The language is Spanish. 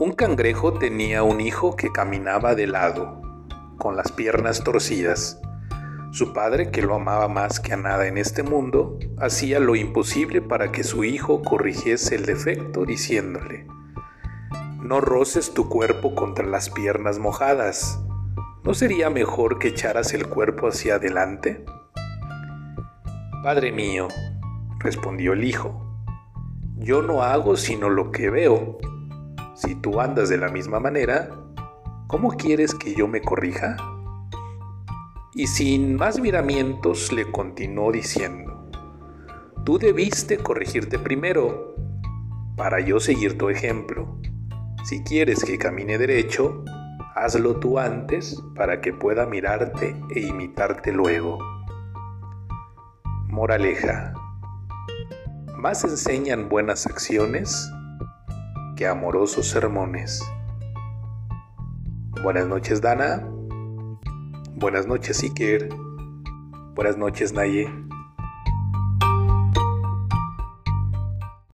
Un cangrejo tenía un hijo que caminaba de lado, con las piernas torcidas. Su padre, que lo amaba más que a nada en este mundo, hacía lo imposible para que su hijo corrigiese el defecto, diciéndole, No roces tu cuerpo contra las piernas mojadas. ¿No sería mejor que echaras el cuerpo hacia adelante? Padre mío, respondió el hijo, yo no hago sino lo que veo si tú andas de la misma manera, ¿cómo quieres que yo me corrija? Y sin más miramientos le continuó diciendo, tú debiste corregirte primero, para yo seguir tu ejemplo. Si quieres que camine derecho, hazlo tú antes para que pueda mirarte e imitarte luego. Moraleja. Más enseñan buenas acciones que amorosos sermones. Buenas noches, Dana. Buenas noches, Iker. Buenas noches, Naye.